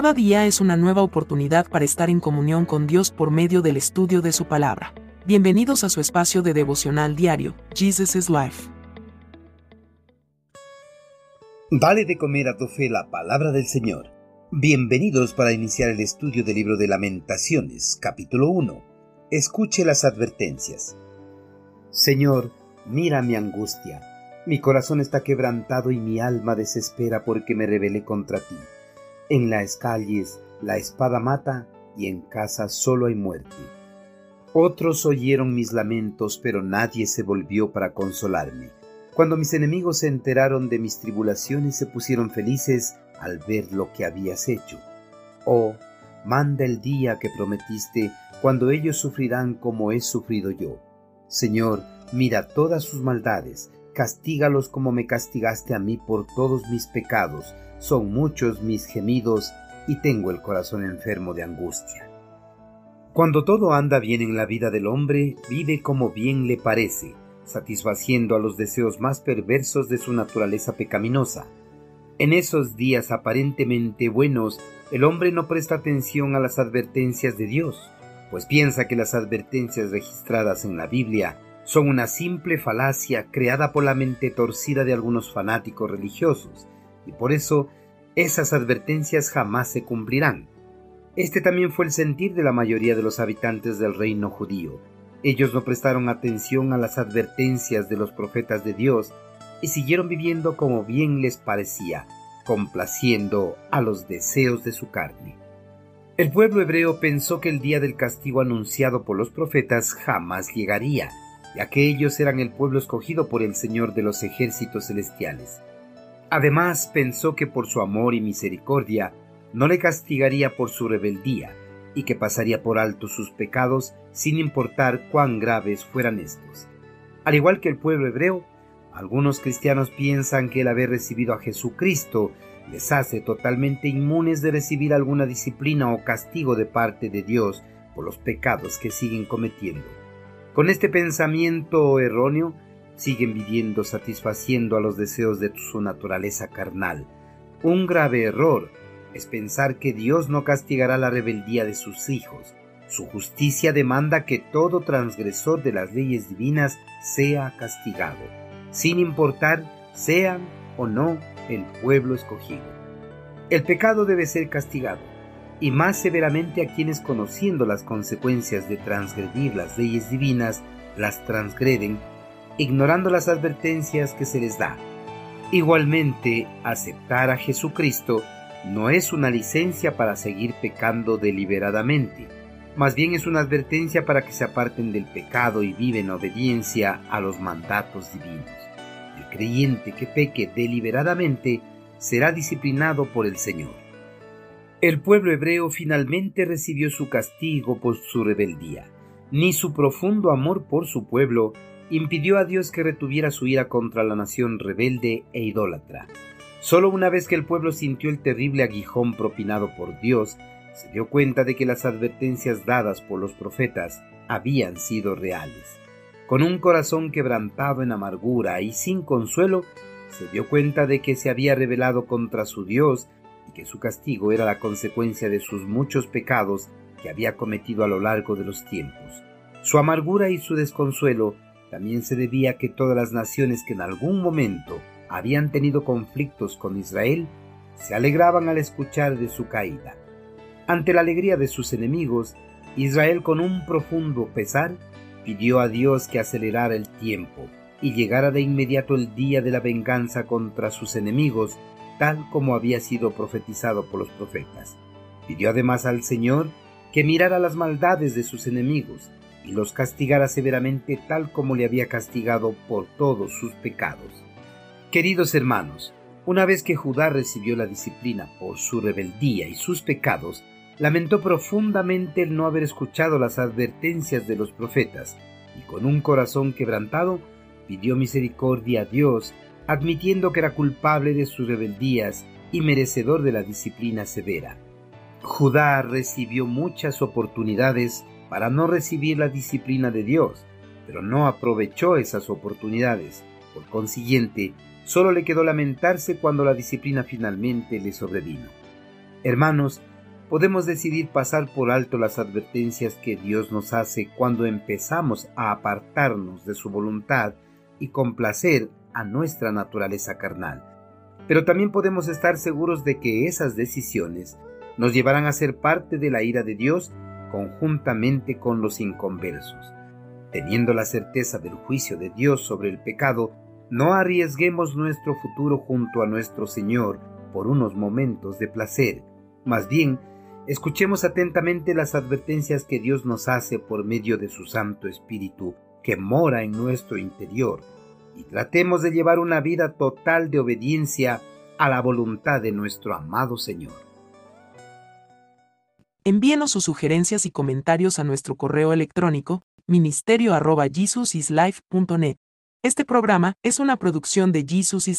Cada día es una nueva oportunidad para estar en comunión con Dios por medio del estudio de su palabra. Bienvenidos a su espacio de devocional diario, Jesus is Life. Vale de comer a tu fe la palabra del Señor. Bienvenidos para iniciar el estudio del libro de Lamentaciones, capítulo 1. Escuche las advertencias. Señor, mira mi angustia. Mi corazón está quebrantado y mi alma desespera porque me rebelé contra ti. En las calles la espada mata y en casa solo hay muerte. Otros oyeron mis lamentos, pero nadie se volvió para consolarme. Cuando mis enemigos se enteraron de mis tribulaciones se pusieron felices al ver lo que habías hecho. Oh, manda el día que prometiste, cuando ellos sufrirán como he sufrido yo. Señor, mira todas sus maldades, castígalos como me castigaste a mí por todos mis pecados, son muchos mis gemidos y tengo el corazón enfermo de angustia. Cuando todo anda bien en la vida del hombre, vive como bien le parece, satisfaciendo a los deseos más perversos de su naturaleza pecaminosa. En esos días aparentemente buenos, el hombre no presta atención a las advertencias de Dios, pues piensa que las advertencias registradas en la Biblia son una simple falacia creada por la mente torcida de algunos fanáticos religiosos, y por eso esas advertencias jamás se cumplirán. Este también fue el sentir de la mayoría de los habitantes del reino judío. Ellos no prestaron atención a las advertencias de los profetas de Dios y siguieron viviendo como bien les parecía, complaciendo a los deseos de su carne. El pueblo hebreo pensó que el día del castigo anunciado por los profetas jamás llegaría, ya que ellos eran el pueblo escogido por el Señor de los ejércitos celestiales. Además pensó que por su amor y misericordia no le castigaría por su rebeldía y que pasaría por alto sus pecados sin importar cuán graves fueran estos. Al igual que el pueblo hebreo, algunos cristianos piensan que el haber recibido a Jesucristo les hace totalmente inmunes de recibir alguna disciplina o castigo de parte de Dios por los pecados que siguen cometiendo. Con este pensamiento erróneo, siguen viviendo satisfaciendo a los deseos de su naturaleza carnal. Un grave error es pensar que Dios no castigará la rebeldía de sus hijos. Su justicia demanda que todo transgresor de las leyes divinas sea castigado, sin importar sean o no el pueblo escogido. El pecado debe ser castigado, y más severamente a quienes conociendo las consecuencias de transgredir las leyes divinas, las transgreden ignorando las advertencias que se les da. Igualmente, aceptar a Jesucristo no es una licencia para seguir pecando deliberadamente, más bien es una advertencia para que se aparten del pecado y viven en obediencia a los mandatos divinos. El creyente que peque deliberadamente será disciplinado por el Señor. El pueblo hebreo finalmente recibió su castigo por su rebeldía. Ni su profundo amor por su pueblo impidió a Dios que retuviera su ira contra la nación rebelde e idólatra. Solo una vez que el pueblo sintió el terrible aguijón propinado por Dios, se dio cuenta de que las advertencias dadas por los profetas habían sido reales. Con un corazón quebrantado en amargura y sin consuelo, se dio cuenta de que se había rebelado contra su Dios que su castigo era la consecuencia de sus muchos pecados que había cometido a lo largo de los tiempos. Su amargura y su desconsuelo también se debía a que todas las naciones que en algún momento habían tenido conflictos con Israel se alegraban al escuchar de su caída. Ante la alegría de sus enemigos, Israel con un profundo pesar pidió a Dios que acelerara el tiempo y llegara de inmediato el día de la venganza contra sus enemigos, tal como había sido profetizado por los profetas. Pidió además al Señor que mirara las maldades de sus enemigos y los castigara severamente tal como le había castigado por todos sus pecados. Queridos hermanos, una vez que Judá recibió la disciplina por su rebeldía y sus pecados, lamentó profundamente el no haber escuchado las advertencias de los profetas, y con un corazón quebrantado pidió misericordia a Dios, admitiendo que era culpable de sus rebeldías y merecedor de la disciplina severa. Judá recibió muchas oportunidades para no recibir la disciplina de Dios, pero no aprovechó esas oportunidades. Por consiguiente, solo le quedó lamentarse cuando la disciplina finalmente le sobrevino. Hermanos, podemos decidir pasar por alto las advertencias que Dios nos hace cuando empezamos a apartarnos de su voluntad y complacer a nuestra naturaleza carnal. Pero también podemos estar seguros de que esas decisiones nos llevarán a ser parte de la ira de Dios conjuntamente con los inconversos. Teniendo la certeza del juicio de Dios sobre el pecado, no arriesguemos nuestro futuro junto a nuestro Señor por unos momentos de placer. Más bien, escuchemos atentamente las advertencias que Dios nos hace por medio de su Santo Espíritu que mora en nuestro interior tratemos de llevar una vida total de obediencia a la voluntad de nuestro amado Señor. Envíenos sus sugerencias y comentarios a nuestro correo electrónico ministerio.jesusislife.net. Este programa es una producción de Jesus is